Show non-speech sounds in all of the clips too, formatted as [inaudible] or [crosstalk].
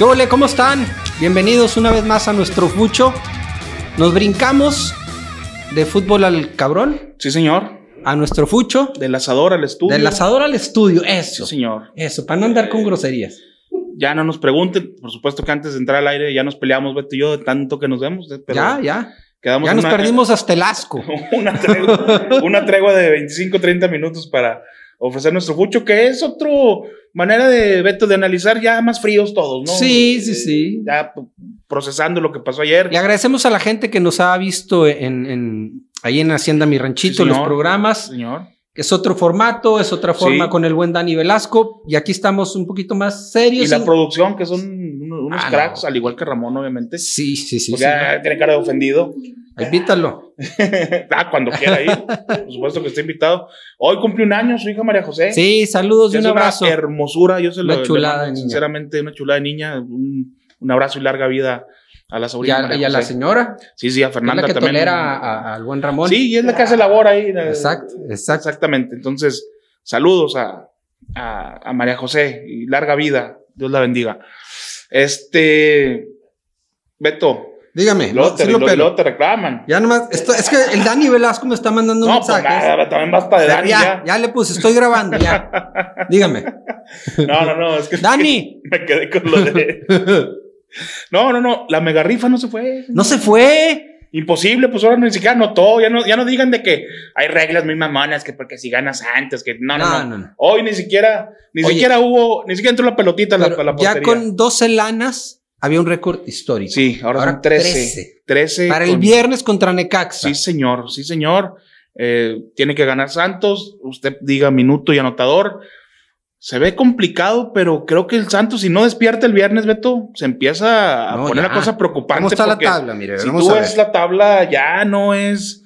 ¿Qué ole? ¿Cómo están? Bienvenidos una vez más a nuestro fucho. Nos brincamos de fútbol al cabrón, Sí, señor. a nuestro fucho, Del asador al estudio. del asador al estudio. Sí, Eso, señor. eso, para no andar con groserías. Ya no nos pregunten, por supuesto que antes de entrar al aire ya nos peleamos, Beto y yo, de tanto que nos vemos. eh, pero ya, ya. Quedamos Ya nos una- perdimos hasta el asco. [laughs] una, tregua, una tregua de 25, 30 minutos para ofrecer nuestro fucho, que es otra manera de, Beto, de analizar ya más fríos todos, ¿no? Sí, sí, Eh, sí. Ya p- procesando lo que pasó ayer. Le agradecemos a la gente que nos ha visto en, en- ahí en Hacienda Mi Ranchito, Sí, los programas. Señor. Es otro formato, es otra forma Sí. con el buen Dani Velasco. Y aquí estamos un poquito más Y serios. la en- producción, que son unos, Ah, no. cracks, al igual que Ramón, obviamente. Sí, sí, sí. Porque sí. ya tiene cara de ofendido. Invítalo. [laughs] ah, cuando quiera ir. Por supuesto que está invitado. Hoy cumple un año su hija María José. Sí, saludos y un abrazo. Una hermosura. Yo se Una lo chulada mando, de niña. Sinceramente, una chulada de niña. Un, un abrazo y larga vida a la Y sobrina. a, María y a la señora, Sí, sí, a es Fernanda la que también. tolera a- a- al buen Ramón. Sí, y es la que hace labor ahí. Exacto, exacto. Exactamente. Entonces, saludos a, a, a María José y larga vida. Dios la bendiga. Este. Beto, Dígame, luego no, te, sí lo lo- pelo. luego te reclaman. Ya nomás, esto, es que el Dani Velasco me está mandando No, pues mensajes. nada, también basta de Dani ya, ya. ya le puse, estoy grabando, ya. [laughs] Dígame. No, no, no, es que Dani, me quedé con lo de. [laughs] No, no, no, la mega rifa no se fue. no se fue. Imposible, pues ahora ni siquiera anotó. Ya no, ya no digan de que hay reglas muy mamonas, que porque si ganas antes, que no, no, no. No. Hoy ni siquiera, ni Oye. siquiera hubo, ni siquiera entró la pelotita a la, la ya con 12 lanas había un récord histórico. Sí, ahora, Ahora son 13. 13. 13. Para el viernes contra Necaxa. Sí, señor, sí, señor. Eh, tiene que ganar Santos. Usted diga minuto y anotador. Se ve complicado, pero creo que el Santos, si no despierta el viernes, Beto, se empieza a No, poner ya. la cosa preocupante. ¿Cómo está la tabla? Mire, Si vamos tú ves la tabla, ya no es,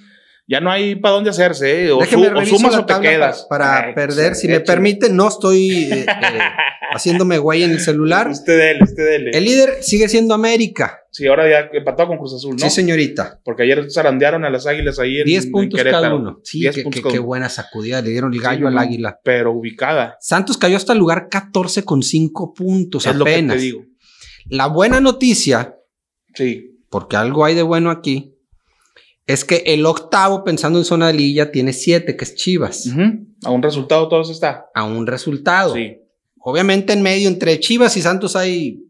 ya no hay para dónde hacerse, ¿eh? o, su- sumas o te quedas. Para, para Ay, perder, si me permite, no estoy eh, [laughs] haciéndome güey en el celular. Usted dele, usted dele. El líder sigue siendo América. Sí, ahora ya empató con Cruz Azul, ¿no? Sí, señorita. Porque ayer zarandearon a las águilas ahí en 10 en puntos cada uno. Sí, 10 qué, puntos buena sacudida. Le dieron el Sí, gallo al águila. Pero ubicada. Santos cayó hasta el lugar 14 con 5 puntos es lo que apenas. te digo. La buena noticia, Sí. porque algo hay de bueno aquí, es que el octavo, pensando en zona de liguilla, tiene 7, que es Chivas. A un resultado todo eso está. A un resultado. Sí. Obviamente en medio, entre Chivas y Santos hay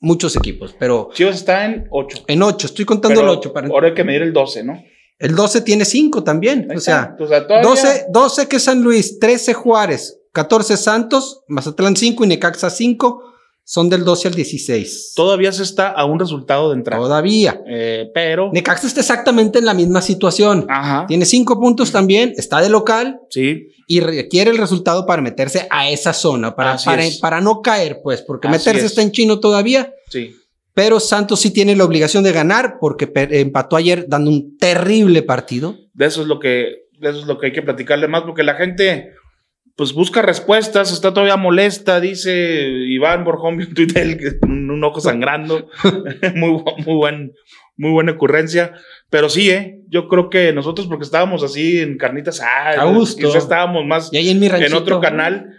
muchos equipos, pero Chivas está en 8. en 8, estoy contando el 8. Para... Ahora hay que medir el 12, ¿no? El 12 tiene 5 también. Ahí o sea. O sea, todavía- 12, 12 que es San Luis, 13 Juárez, 14 Santos, Mazatlán 5 y Necaxa 5 son del 12 al 16. todavía se está a un resultado de entrada. Todavía. Eh, pero. Necaxa está exactamente en la misma situación. Ajá. Tiene 5 puntos también, está de local Sí. y requiere el resultado para meterse a esa zona, para, para, no caer, pues, porque Así meterse es. está en chino todavía. Sí. Pero Santos sí tiene la obligación de ganar porque empató ayer dando un terrible partido. De eso es lo que. De eso es lo que hay que platicarle más, porque la gente. Pues busca respuestas, está todavía molesta, dice Iván Borjón en Twitter, un ojo sangrando. [laughs] muy, muy, buen, muy buena ocurrencia. Pero sí, ¿eh? Yo creo que nosotros, porque estábamos así en carnitas, ah, A gusto. estábamos más Y ahí en mi ranchito. en otro canal,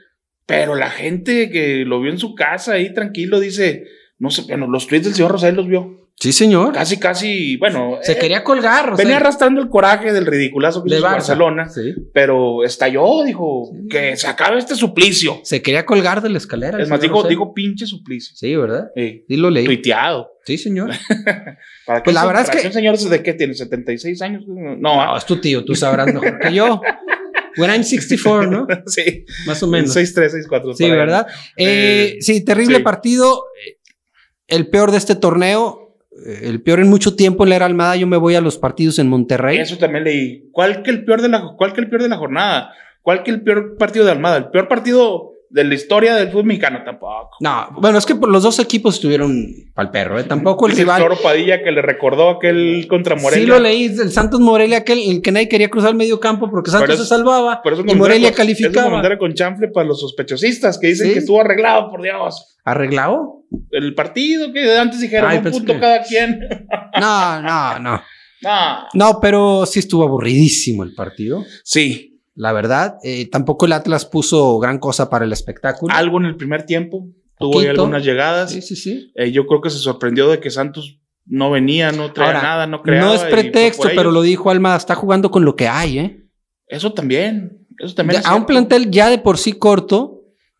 pero la gente que lo vio en su casa ahí tranquilo dice, no sé, bueno, los tweets del señor Rosel los vio. Sí, señor. Casi, casi, bueno, Se eh, quería colgar. venía sea, arrastrando el coraje del ridiculazo que de hizo Barça. Barcelona, Sí. pero estalló, dijo, que se acabe este suplicio. Se quería colgar de la escalera. Es más, Rosell. dijo pinche suplicio. Sí, ¿verdad? Sí, Sí, lo leí. tuiteado. Sí, señor. [laughs] ¿Para Pues la verdad es que- señor de qué tiene? ¿76 años? No, No, ah, es tu tío, tú sabrás mejor que yo. When I'm 64, ¿no? [laughs] sí, Más o menos. 6-3, 6-4. Sí, ¿verdad? Eh, Eh, sí, terrible sí. partido. El peor de este torneo. Eh, El peor en mucho tiempo la era Almada. Yo me voy a los partidos en Monterrey. Eso también leí. ¿Cuál que el peor de la, cuál que el peor de la jornada? ¿Cuál que el peor partido de Almada? El peor partido de la historia del fútbol mexicano tampoco. No, bueno, es que por los dos equipos estuvieron pa'l perro, ¿eh? Tampoco el Dice rival. Padilla que le recordó aquel contra Morelia. Sí lo leí, el Santos Morelia, aquel el que nadie quería cruzar el medio campo porque Santos se es- salvaba y Morelia Es un calificaba. comentario con chanfle para los sospechosistas que dicen Sí. que estuvo arreglado, por Dios. ¿Arreglado? El partido que antes dijeron Ay, un punto que- cada quien. [laughs] No, no, no. [laughs] no. No, pero sí estuvo aburridísimo el partido. Sí, La verdad, Eh, tampoco el Atlas puso gran cosa para el espectáculo. algo en el primer tiempo. tuvo ahí algunas llegadas. Sí, sí, sí. Eh, yo creo que se sorprendió de que Santos no venía, no traía Ahora, nada, no creaba. no es pretexto, pero lo dijo Alma, está jugando con lo que hay, ¿eh? Eso también, eso también. A un plantel ya de por sí corto,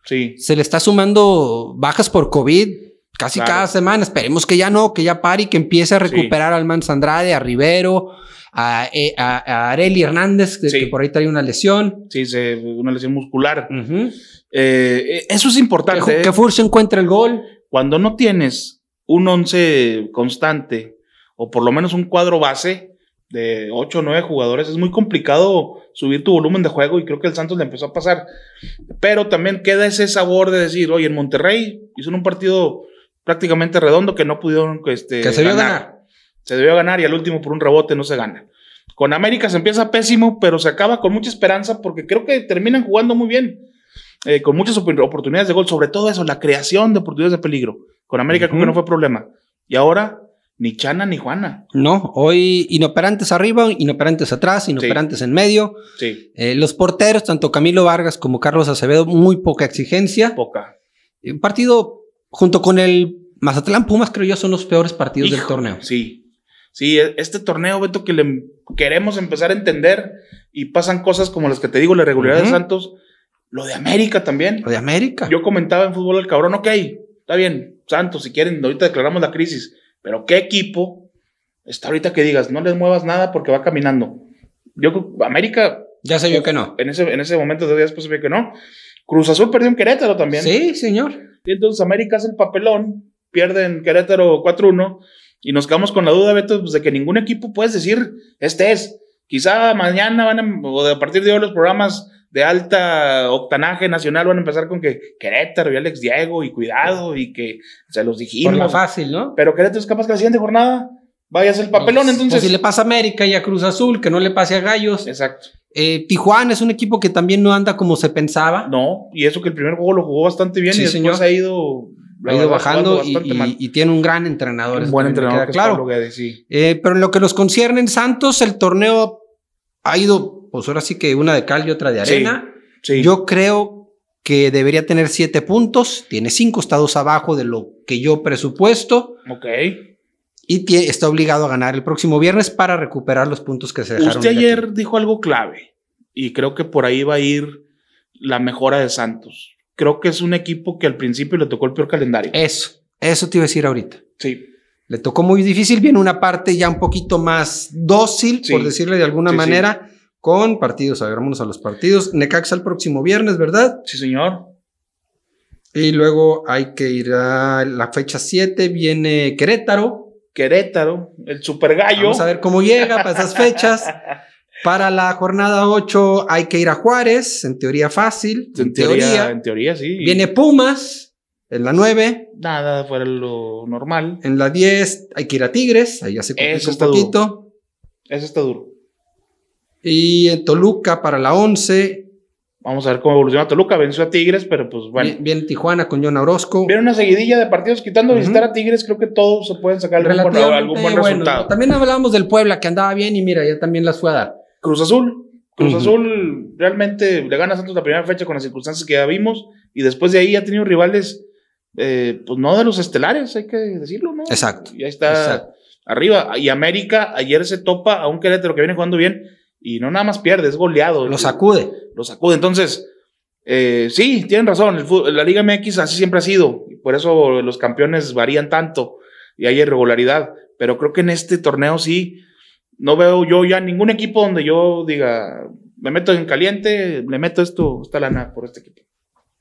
Sí, se le está sumando bajas por COVID casi Claro. cada semana. Esperemos que ya no, que ya pare y que empiece a Sí. recuperar al Mans Andrade, a Rivero, a, eh, a, a Areli Hernández, que, Sí. que por ahí trae una lesión. sí, se, una lesión muscular. Ujú. Eh, eso es Que, importante. Ju- ¿eh? que Furcio encuentre el gol. Cuando no tienes un once constante, o por lo menos un cuadro base de 8 o 9 jugadores, es muy complicado subir tu volumen de juego y creo que el Santos le empezó a pasar. Pero también queda ese sabor de decir, oye, en Monterrey hizo un partido prácticamente redondo que no pudieron este, Que se vio ganar. Se debió ganar y al último por un rebote no se gana. Con América se empieza pésimo, pero se acaba con mucha esperanza porque creo que terminan jugando muy bien. eh, con muchas op- oportunidades de gol, sobre todo eso, la creación de oportunidades de peligro. Con América creo que no fue problema. Y ahora, ni Chana ni Juana. No, hoy inoperantes arriba, inoperantes atrás, inoperantes en medio. Sí, Eh, los porteros, tanto Camilo Vargas como Carlos Acevedo, muy poca exigencia. poca. Un partido junto con el Mazatlán Pumas, creo yo, son los peores partidos del torneo. Sí. Sí, e- este torneo, Beto, que le queremos empezar a entender y pasan cosas como las que te digo, la regularidad de. Santos, lo de América también. Lo de América. Yo comentaba en fútbol al cabrón, ok, está bien, Santos, si quieren, ahorita declaramos la crisis, pero ¿qué equipo está ahorita que digas, no les muevas nada porque va caminando? Yo América, ya se vio que no. en ese, en ese momento, dos días después se vio que no. Cruz Azul perdió en Querétaro también. Sí, señor. Y entonces América hace el papelón, pierde en Querétaro 4-1 y nos quedamos con la duda, Beto, pues, de que ningún equipo puedes decir, este es. Quizá mañana van a, o a partir de hoy los programas de alta octanaje nacional van a empezar con que Querétaro y Alex Diego y cuidado y que se los Por la dijimos. fácil, ¿no? Pero Querétaro es capaz que la siguiente jornada vaya a hacer el papelón, Pues, entonces. pues si le pasa a América y a Cruz Azul, que no le pase a Gallos. Exacto. Eh, Tijuana es un equipo que también no anda como se pensaba. No, y eso que el primer juego lo jugó bastante bien Sí, y después señor. ha ido, ha ido bajando y, tiene un gran entrenador. Un buen entrenador que claro. Pablo Guedes, sí. Eh, pero en lo que los concierne en Santos, el torneo ha ido, pues ahora sí que una de cal y otra de arena. Sí. Yo creo que debería tener siete puntos, tiene cinco estados abajo de lo que yo presupuesto Ok. y está obligado a ganar el próximo viernes para recuperar los puntos que se dejaron. Usted ayer dijo algo clave y creo que por ahí va a ir la mejora de Santos. Creo que es un equipo que al principio le tocó el peor calendario. Eso, eso te iba a decir ahorita. Sí, Le tocó muy difícil, viene una parte ya un poquito más dócil, Sí. por decirle de alguna Sí, sí. manera, con partidos. Agarrámonos a los partidos. Necaxa el próximo viernes, ¿verdad? sí, señor. Y luego hay que ir a la fecha 7, viene Querétaro. Querétaro, el super gallo. Vamos a ver cómo llega para esas fechas. [laughs] Para la jornada 8 hay que ir a Juárez, en teoría fácil, en, En teoría, teoría. en teoría, sí. Viene Pumas en la 9, Nada fuera lo normal. en la 10 hay que ir a Tigres, ahí ya se complica un está duro. poquito. Eso está duro. Y en Toluca para la 11, Vamos a ver cómo evoluciona Toluca. Venció a Tigres, pero pues bueno. vi- viene Tijuana con John Orozco. Viene una seguidilla de partidos quitando visitar a Tigres. Creo que todos se pueden sacar algún buen, algún buen bueno. resultado. También hablábamos del Puebla que andaba bien y mira, ya también las fue a dar. Cruz Azul. Cruz. Azul realmente le gana a Santos la primera fecha con las circunstancias que ya vimos y después de ahí ha tenido rivales, eh, pues no de los estelares, hay que decirlo, ¿no? Exacto. Ya está Exacto. arriba. Y América ayer se topa a un Querétaro que viene jugando bien y no nada más pierde, es goleado. Lo sacude. Lo sacude. Entonces, eh, sí, tienen razón. El la Liga MX así siempre ha sido. y Por eso los campeones varían tanto y hay irregularidad. Pero creo que en este torneo sí, no veo yo ya ningún equipo donde yo diga, me meto en caliente, le meto esto, esta lana por este equipo.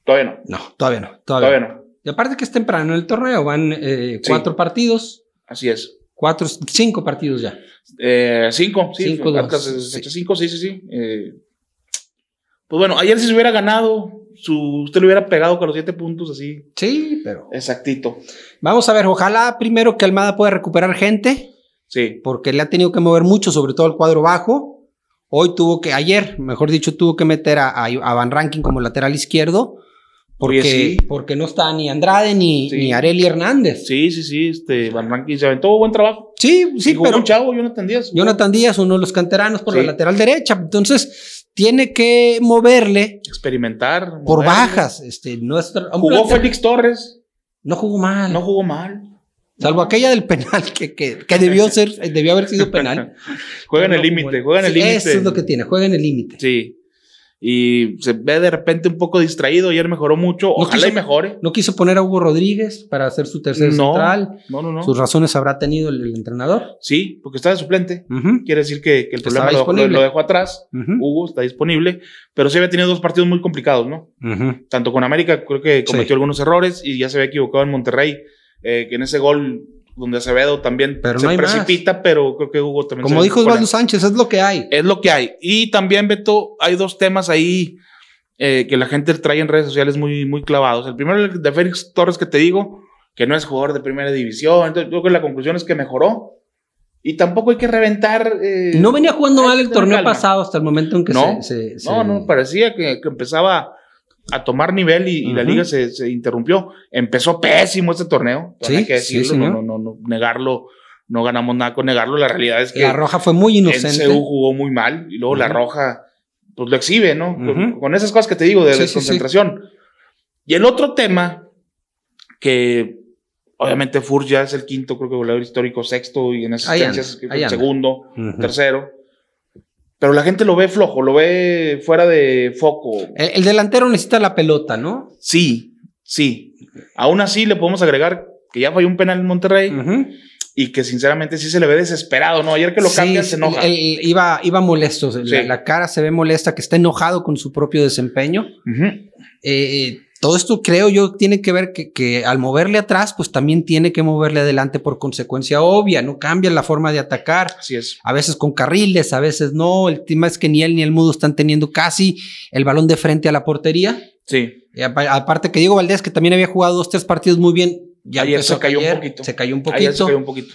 Todavía no. No, todavía no. Todavía, Todavía no. Y aparte que es temprano el torneo, van eh, Sí. cuatro partidos, Así es. cuatro, cinco partidos ya. Eh, cinco, sí. Cinco, dos. Sí. cinco, sí, sí, sí. Eh, pues bueno, ayer si se hubiera ganado, su, usted le hubiera pegado con los siete puntos así, Sí, pero. exactito. Vamos a ver, ojalá primero que Almada pueda recuperar gente, Sí. porque le ha tenido que mover mucho, sobre todo el cuadro bajo. Hoy tuvo que, ayer, mejor dicho, tuvo que meter a, a, Van Ranking como lateral izquierdo, porque, Oye, sí. porque no está ni Andrade ni, Sí. ni Areli Hernández. Sí, sí, sí, este, Van Rankin se aventó buen trabajo. Sí, sí, pero un chavo, Jonathan Díaz. Jonathan Díaz, uno de los canteranos por Sí. la lateral derecha, entonces tiene que moverle Experimentar. por moverle. bajas. Este, nuestro, Jugó plantel- Félix Torres. No jugó mal. No jugó mal. Salvo aquella del penal que, que, que debió ser, debió haber sido penal. [laughs] juega en el límite, juega en el límite. Eso es lo que tiene, juega en el límite. Sí. Y se ve de repente un poco distraído. Ayer mejoró mucho. Ojalá y mejore. No quiso poner a Hugo Rodríguez para hacer su tercer no, central. No, no, no. Sus razones habrá tenido el, el entrenador. Sí, porque está de suplente. Quiere decir que, que el problema lo, lo, disponible. lo dejó atrás. Hugo está disponible. Pero sí había tenido dos partidos muy complicados, ¿no? Tanto con América, creo que cometió Sí. algunos errores y ya se había equivocado en Monterrey. Eh, que en ese gol donde Acevedo también Pero se no hay más. precipita, pero creo que Hugo también Como se dijo Osvaldo Sánchez, es lo que hay. Es lo que hay. Y también, Beto, hay dos temas ahí eh, que la gente trae en redes sociales muy, muy clavados. El primero, el de Félix Torres, que te digo, que no es jugador de primera división. Entonces, yo creo que la conclusión es que mejoró. Y tampoco hay que reventar. eh, No venía jugando mal el torneo calma. pasado hasta el momento en que No, se, se- No, se- no, parecía que, que empezaba a tomar nivel y, y la liga se, se interrumpió. Empezó pésimo este torneo. Sí, hay que sí, decirlo, no, no, no, no, negarlo. No ganamos nada con negarlo. La realidad es que La Roja fue muy en inocente. CU jugó muy mal y luego la. Roja pues lo exhibe, ¿no? Con, esas cosas que te digo de Sí, desconcentración. Y el otro tema que obviamente Furch ya es el quinto, creo que goleador histórico, sexto y en asistencias el segundo, tercero. Pero la gente lo ve flojo, lo ve fuera de foco. El, el delantero necesita la pelota, ¿no? Sí, sí. Aún así le podemos agregar que ya falló un penal en Monterrey y que sinceramente sí se le ve desesperado, ¿no? Ayer que lo Sí, cambian se enoja. él- él iba, iba molesto. La, Sí. la cara se ve molesta, que está enojado con su propio desempeño. Eh, todo esto creo yo tiene que ver que, que al moverle atrás, pues también tiene que moverle adelante por consecuencia obvia, no cambia la forma de atacar. Así es. A veces con carriles, a veces no. El tema es que ni él ni el Mudo están teniendo casi el balón de frente a la portería. Sí. Y apa- aparte que Diego Valdés, que también había jugado dos, tres partidos muy bien, ya Ayer se cayó un poquito. Se cayó un Ayer se poquito. cayó un poquito.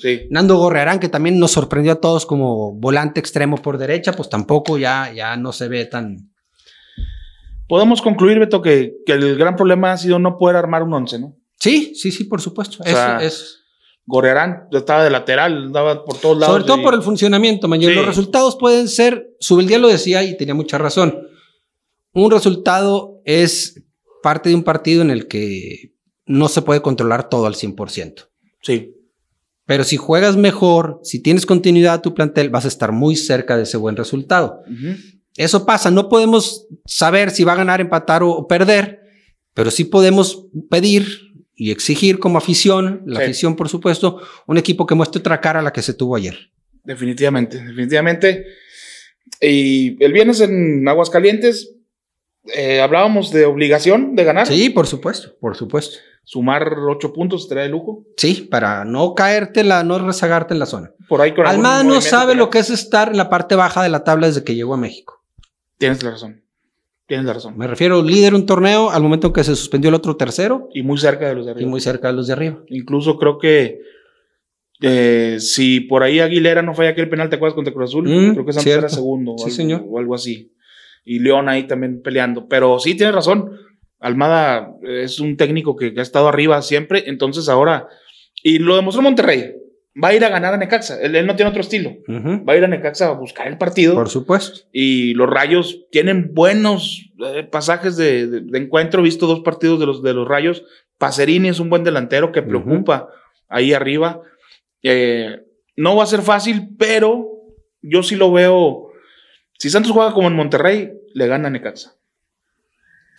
Sí. Nando Gorrearán, que también nos sorprendió a todos como volante extremo por derecha, pues tampoco ya, ya no se ve tan. Podemos concluir, Beto, que, que el gran problema ha sido no poder armar un once, ¿no? Sí, sí, sí, por supuesto. O sea, Eso. Gorrearán estaba de lateral, andaba por todos lados. Sobre todo y- por el funcionamiento, mayor. Sí. Los resultados pueden ser, Subeldía lo decía y tenía mucha razón. Un resultado es parte de un partido en el que no se puede controlar todo al 100%. Sí. Pero si juegas mejor, si tienes continuidad a tu plantel, vas a estar muy cerca de ese buen resultado. Ujú. Eso pasa, no podemos saber si va a ganar, empatar o, o perder, pero sí podemos pedir y exigir como afición, la Sí. afición por supuesto, un equipo que muestre otra cara a la que se tuvo ayer. Definitivamente, definitivamente. Y el viernes en Aguascalientes eh, hablábamos de obligación de ganar. Sí, por supuesto, por supuesto. Sumar ocho puntos trae lujo. Sí, para no caerte, la, no rezagarte en la zona. Por ahí con Almada no sabe lo que es estar en la parte baja de la tabla desde que llegó a México. Tienes la razón. Tienes la razón. Me refiero líder un torneo al momento en que se suspendió el otro tercero Y muy cerca de los de y arriba. muy cerca de los de arriba. Incluso creo que eh, si por ahí Aguilera no falla aquel penal, ¿te acuerdas contra Cruz Azul? Mm, creo que Santos era segundo o, Sí, algo, señor. o algo así. Y León ahí también peleando. Pero sí, tienes razón. Almada es un técnico que, que ha estado arriba siempre. Entonces ahora, y lo demostró Monterrey, va a ir a ganar a Necaxa. Él, él no tiene otro estilo. Va a ir a Necaxa a buscar el partido. Por supuesto. y los Rayos tienen buenos eh, pasajes de, de- de encuentro. He visto dos partidos de los, de los Rayos. Pacerini es un buen delantero que preocupa ahí arriba. Eh, no va a ser fácil, pero yo sí lo veo. Si Santos juega como en Monterrey, le gana a Necaxa.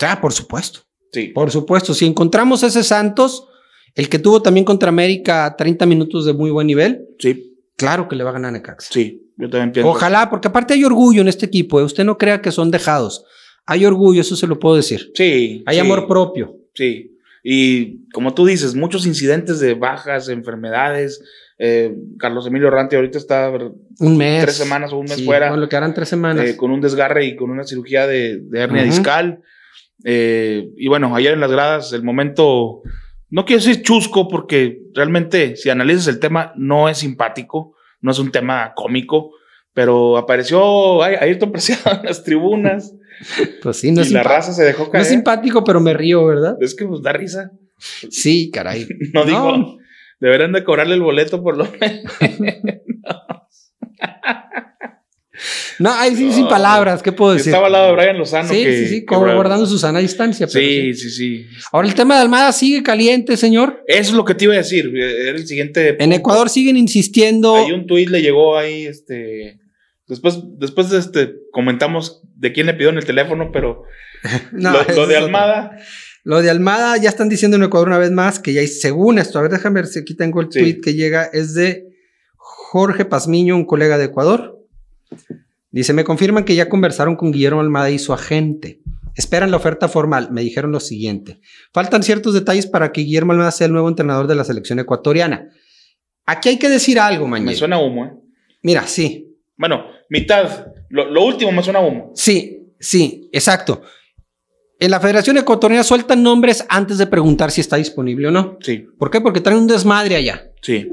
Ah, por supuesto. Sí. Por supuesto. Si encontramos ese Santos, el que tuvo también contra América 30 minutos de muy buen nivel, Sí, claro que le va a ganar a Necaxa. sí. Yo también pienso. Ojalá, porque aparte hay orgullo en este equipo. ¿eh? Usted no crea que son dejados. Hay orgullo, eso se lo puedo decir. Sí. Hay sí, amor propio. Sí. Y como tú dices, muchos incidentes de bajas, enfermedades. Eh, Carlos Emilio Rante ahorita está Un mes. Tres semanas o un mes Sí, fuera. Bueno, lo que harán tres semanas. eh, con un desgarre y con una cirugía de, de hernia discal. Eh, y bueno, ayer en las gradas, el momento, no quiero decir chusco, porque realmente, si analizas el tema, no es simpático, no es un tema cómico, pero apareció Ay- Ayrton Preciado en las tribunas pues sí, no y es, la simpa- raza se dejó no caer. es simpático, pero me río, ¿verdad? es que pues da risa. Sí, caray. [laughs] No, digo, deberán de cobrarle el boleto por lo menos. [laughs] No, ahí sí, sin palabras, ¿qué puedo decir? Estaba al lado de Brian Lozano. Sí, que- sí, sí, como Brian- guardando su sana distancia. pero Sí, sí, sí. Ahora el tema de Almada sigue caliente, señor. Eso es lo que te iba a decir. eh, Era el siguiente. En. Ecuador siguen insistiendo. Hay un tuit le llegó ahí, este. Después, después este, comentamos de quién le pidió en el teléfono, pero [laughs] No, lo, de. Almada, Lo de Almada ya están diciendo en Ecuador una vez más que ya hay, según esto, a ver, déjame ver si aquí tengo el Sí. tweet que llega, es de Jorge Pazmiño, un colega de Ecuador. Dice, me confirman que ya conversaron con Guillermo Almada y su agente. Esperan la oferta formal. Me dijeron lo siguiente. Faltan ciertos detalles para que Guillermo Almada sea el nuevo entrenador de la selección ecuatoriana. Aquí hay que decir algo, me mañana. suena humo, ¿eh? Mira, sí, Bueno, mitad. Lo, lo último me suena humo. sí, sí, exacto. En la Federación Ecuatoriana sueltan nombres antes de preguntar si está disponible o no. Sí, ¿Por qué? Porque traen un desmadre allá. sí.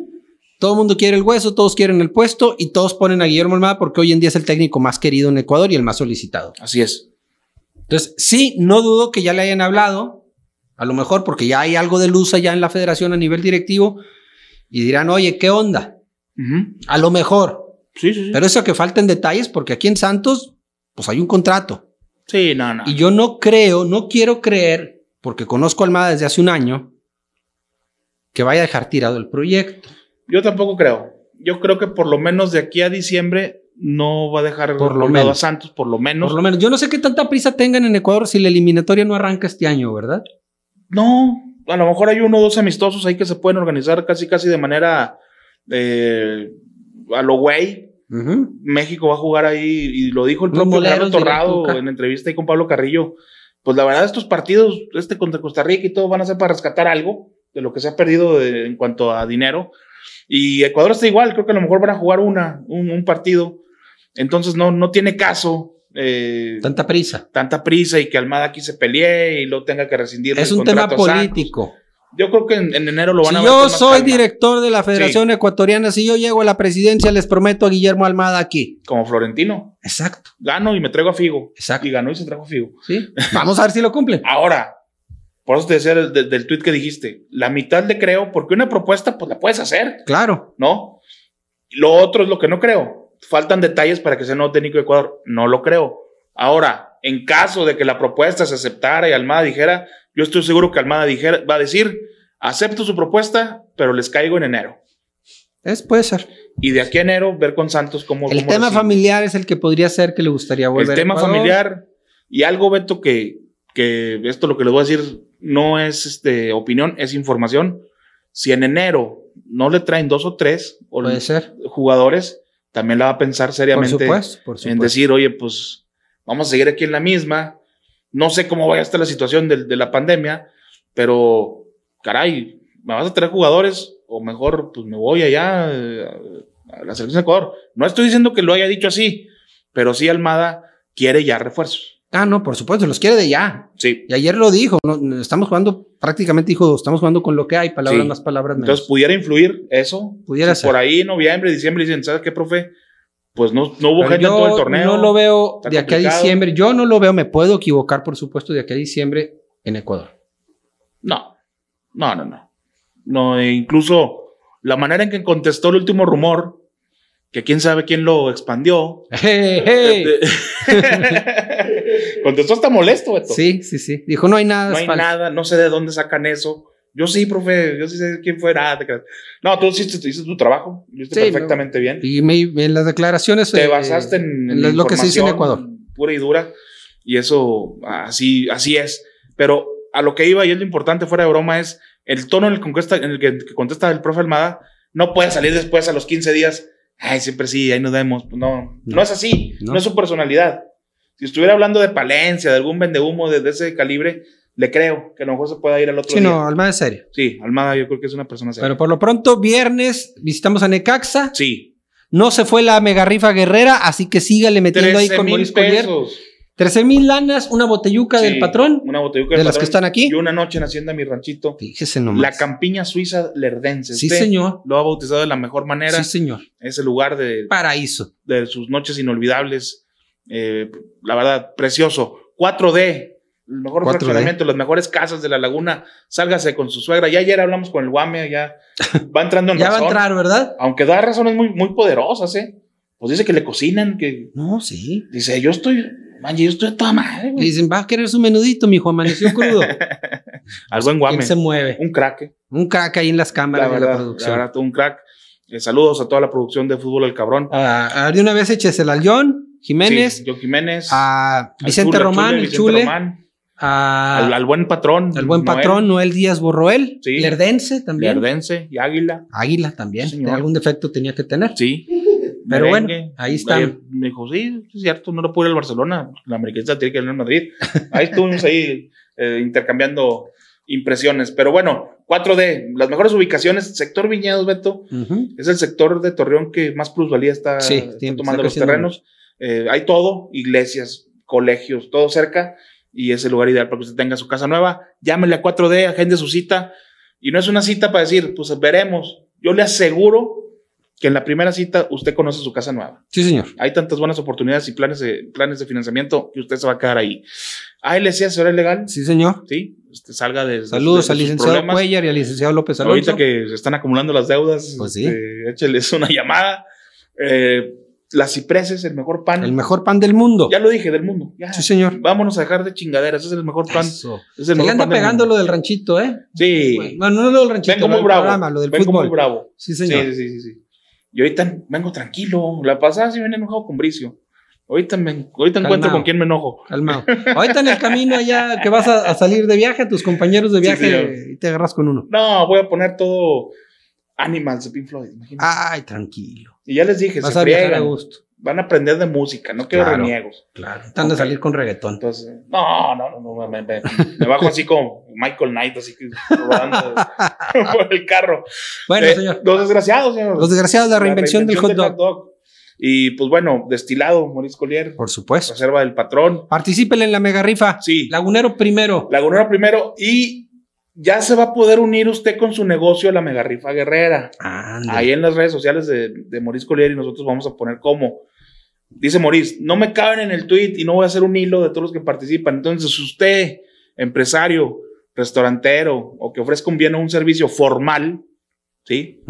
Todo el mundo quiere el hueso, todos quieren el puesto y todos ponen a Guillermo Almada porque hoy en día es el técnico más querido en Ecuador y el más solicitado. Así es. Entonces, sí, no dudo que ya le hayan hablado, a lo mejor porque ya hay algo de luz allá en la federación a nivel directivo y dirán, oye, ¿qué onda? A lo mejor. Sí, sí, sí. Pero eso que falten detalles porque aquí en Santos, pues hay un contrato. sí, no, no. Y yo no creo, no quiero creer, porque conozco a Almada desde hace un año, que vaya a dejar tirado el proyecto. Yo tampoco creo. Yo creo que por lo menos de aquí a diciembre no va a dejar Por lo menos. a Santos, por lo menos. Por lo menos, yo no sé qué tanta prisa tengan en Ecuador si la eliminatoria no arranca este año, ¿verdad? No, a lo mejor hay uno o dos amistosos ahí que se pueden organizar casi casi de manera eh, a lo güey. México va a jugar ahí y lo dijo el propio Gerardo Torrado en entrevista ahí con Pablo Carrillo. Pues la verdad estos partidos, este contra Costa Rica y todo van a ser para rescatar algo de lo que se ha perdido de- en cuanto a dinero. Y Ecuador está igual, creo que a lo mejor van a jugar una, un, un partido. Entonces no, no tiene caso eh, Tanta prisa. tanta prisa y que Almada aquí se pelee y luego tenga que rescindir Es un tema político. Yo creo que en, en enero lo van Si a ver yo soy calma, director de la Federación Ecuatoriana, si yo llego a la presidencia, les prometo a Guillermo Almada aquí. Como Florentino. Exacto, Gano y me traigo a Figo. exacto. Y ganó y se trajo a Figo. ¿Sí? [laughs] Vamos a ver si lo cumplen. Ahora, por eso te decía del, del, del tweet que dijiste, la mitad le creo, porque una propuesta, pues la puedes hacer, Claro. ¿no? Lo otro es lo que no creo. Faltan detalles para que sea nuevo técnico de Ecuador. No lo creo. Ahora, en caso de que la propuesta se aceptara y Almada dijera, yo estoy seguro que Almada dijera, va a decir, acepto su propuesta, pero les caigo en enero. Es, puede ser. Y de aquí a enero, ver con Santos cómo. El cómo tema recibe. familiar es el que podría ser que le gustaría volver. El tema a Ecuador. familiar y algo, Beto, que, que esto lo que les voy a decir no es este, opinión, es información. Si en enero no le traen dos o tres o Puede ser. jugadores, también la va a pensar Por seriamente supuesto, por en decir, oye, pues vamos a seguir aquí en la misma. No sé cómo vaya a estar la situación de, de la pandemia, pero caray, me vas a traer jugadores o mejor, pues me voy allá eh, a la selección de Ecuador. No estoy diciendo que lo haya dicho así, pero sí Almada quiere ya refuerzos. Ah, no, por supuesto, los quiere de ya. Sí. Y ayer lo dijo, no, estamos jugando, prácticamente dijo, estamos jugando con lo que hay, palabras Sí. más, palabras menos. Entonces pudiera influir eso. Pudiera Si ser. Por ahí, noviembre, diciembre, dicen, ¿sabes qué, profe? Pues no, no hubo gente en todo el torneo. no lo veo de aquí a diciembre. Yo no lo veo, me puedo equivocar, por supuesto, de aquí a diciembre en Ecuador. No, no, no, no. No, incluso la manera en que contestó el último rumor, que quién sabe quién lo expandió. [laughs] Hey, hey. [laughs] contestó hasta molesto, Beto. Sí, sí, sí. Dijo, no hay nada. No hay falso". nada, no sé de dónde sacan eso. Yo sí, profe, yo sí sé quién fue. Creas. no, tú hiciste, hiciste tu trabajo, lo hiciste Sí, perfectamente bien. Y me- en las declaraciones. Te eh, basaste en, en lo- que se dice en Ecuador. Pura y dura. Y eso, así, así es. Pero a lo que iba, y es lo importante fuera de broma, es el tono en el, conquista- en el que, que contesta el profe Almada. No puede salir después a los 15 días. Ay, siempre sí, ahí nos vemos. No, no, No. es así. No. No. es su personalidad. Si estuviera hablando de Palencia, de algún vendehumo de, de ese calibre, le creo que a lo mejor se pueda ir al otro Sí, día. no, Alma es serio. Sí, Almada yo creo que es una persona seria. Pero por lo pronto, viernes visitamos a Necaxa. sí. No se fue la mega rifa guerrera, así que sígale metiendo ahí 13 con Maurice Collier. Pesos. 13 mil lanas, una botelluca Sí, del patrón. Una botelluca de del las que patrón están aquí. Y una noche en Hacienda Mi Ranchito. Fíjese nomás. La campiña suiza lerdense. Sí, Usted señor. Lo ha bautizado de la mejor manera. Sí, señor. Ese lugar de, Paraíso. de sus noches inolvidables. Eh, la verdad, precioso. 4D. El mejor 4D. fraccionamiento, las mejores casas de la laguna. Sálgase con su suegra. Ya ayer hablamos con el Guame, ya [laughs] va entrando en Ya va a razón. entrar, ¿verdad? Aunque da razones muy, muy poderosas, ¿eh? Pues dice que le cocinan, que No, sí. dice, yo estoy, man, yo estoy a toda madre, Le dicen, va a querer su menudito, mijo, amaneció crudo. [laughs] Al buen guame. ¿Quién se mueve? Un crack, eh. Un crack ahí en las la cámaras de la verdad, la producción. verdad, un crack. Eh, saludos a toda la producción de Fútbol El Cabrón. Ah, de una vez échesela al John Jiménez, Sí, Yo Jiménez. a al Vicente Chule, Román, Chule, el Vicente Chule, Román, a- al, al buen patrón. al buen Noel patrón Noel Díaz Borroel, Sí. Lerdense también, Lerdense y Águila. Águila también, Sí, algún defecto tenía que tener. Sí. Pero bueno, ahí están. Ahí Me dijo, sí, es cierto, no lo pude ir al Barcelona. La americanista tiene que ir al Madrid. [laughs] Ahí estuvimos ahí eh, intercambiando impresiones. Pero bueno, 4D, las mejores ubicaciones. Sector Viñedos, Beto, es el sector de Torreón que más plusvalía está, Sí, está tiene- tomando está los terrenos. Eh, hay todo, iglesias, colegios, todo cerca. Y es el lugar ideal para que usted tenga su casa nueva. Llámele a 4D, agende su cita. Y no es una cita para decir, pues veremos. Yo le aseguro que en la primera cita usted conoce su casa nueva. Sí, señor. Hay tantas buenas oportunidades y planes de, planes de financiamiento que usted se va a quedar ahí. ALC asesora legal, Sí, señor. sí, usted salga de. Saludos de- al de licenciado problemas. Cuellar y al licenciado López Alonso. Ahorita que se están acumulando las deudas, Pues sí. este, écheles una llamada. Eh, las cipreses, el mejor pan. El mejor pan del mundo. Ya lo dije, del mundo. Ya. Sí, señor. Vámonos a dejar de chingaderas. Ese es el mejor pan. Eso. Es Se le mejor anda pan pegando lo del ranchito, ¿eh? Sí. Bueno, no lo del ranchito, Vengo muy bravo. programa, lo del Vengo fútbol. muy bravo. Sí, señor. sí, sí, sí, sí. Y ahorita vengo tranquilo. La pasada sí venía enojado con Bricio. Ahorita, me, ahorita encuentro con quién me enojo. Calmado. [laughs] Ahorita en el camino allá que vas a, a salir de viaje, tus compañeros de viaje, y te agarras con uno. No, voy a poner todo Animals de Pink Floyd. imagínate. Ay, tranquilo. y ya les dije, Vas se a a gusto. Van a aprender de música, no quiero Claro. reniegos. Claro. Están de salir con reggaetón. Entonces, no, no, no, no me, me- me bajo así como Michael Knight, así que rodando [laughs] por el carro. Bueno, Eh, señor. Los desgraciados, señor. Los desgraciados, la reinvención, del hot dog. Y pues bueno, destilado, Maurice Collier, Por supuesto. reserva del patrón. Particípenle en la mega rifa. Sí. Lagunero primero. Lagunero primero y ya se va a poder unir usted con su negocio la Mega Rifa Guerrera. Ande. Ahí en las redes sociales de, de Maurice Collier y nosotros vamos a poner cómo. Dice Maurice, no me caben en el tweet y no voy a hacer un hilo de todos los que participan. Entonces, usted, empresario, restaurantero o que ofrezca un bien o un servicio formal, ¿sí?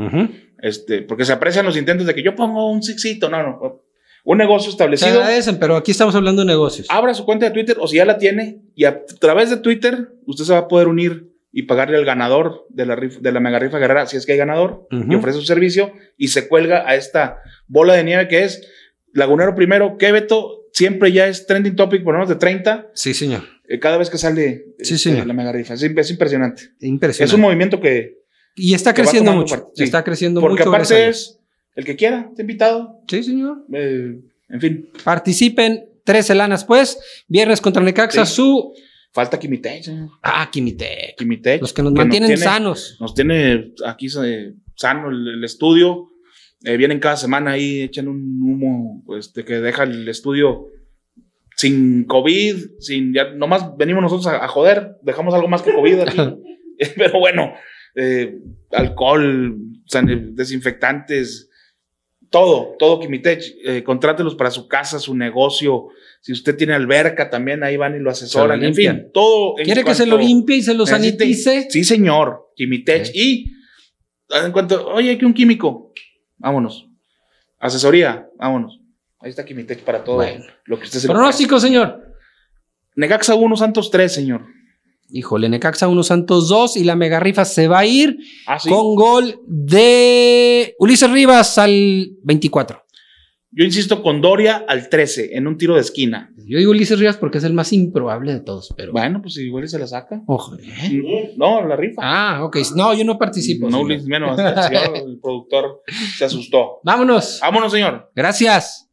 Este, porque se aprecian los intentos de que yo pongo un sixito, no, no. Un negocio Se establecido, agradecen, pero aquí estamos hablando de negocios. abra su cuenta de Twitter o si ya la tiene y a través de Twitter usted se va a poder unir y pagarle al ganador de la, rif- de la mega rifa guerrera, si es que hay ganador, y ofrece su servicio y se cuelga a esta bola de nieve que es Lagunero primero, que Beto siempre ya es trending topic por menos de 30 Sí, señor. eh, cada vez que sale Sí, este, señor. la mega rifa. Es, es impresionante. Impresionante. Es un movimiento que, y está que creciendo mucho. Sí. Está creciendo porque mucho. aparte gracias es el que quiera, está invitado. Sí, señor. eh, en fin, Participen. 13 lanas, pues. Viernes contra Necaxa, Sí. su. falta Kimitech, señor. Ah, Kimitec. Kimitech, Los que nos mantienen tiene- sanos. Nos tiene aquí eh, sano el, el estudio. Eh, vienen cada semana ahí, echan un humo este, que deja el estudio sin COVID, sin ya, nomás venimos nosotros a, a joder, dejamos algo más que COVID aquí. [laughs] [laughs] Pero bueno, eh, alcohol, desinfectantes, todo, todo Kimitech. Eh, contrátelos para su casa, su negocio. Si usted tiene alberca, también ahí van y lo asesoran. Se lo en fin, todo. en ¿Quiere que se lo limpie y se lo sanitice? Sí, señor. Kimitech. Ok. Y en cuanto, oye, hay que un químico. Vámonos. Asesoría, vámonos. Ahí está Kimitech para todo Bueno. lo que usted se le Pronóstico, señor. ofrezca. Necaxa 1, Santos 3, señor. Híjole, Necaxa 1 Santos 2 y la mega rifa se va a ir Ah, sí. con gol de Ulises Rivas al 24. Yo insisto con Doria al 13, en un tiro de esquina. Yo digo Ulises Rivas porque es el más improbable de todos, pero. Bueno, pues igual se la saca. Ojo, ¿eh? No, la rifa. Ah, ok. No, yo no participo. no. Luis, menos. El productor se asustó. [laughs] Vámonos. Vámonos, señor. Gracias.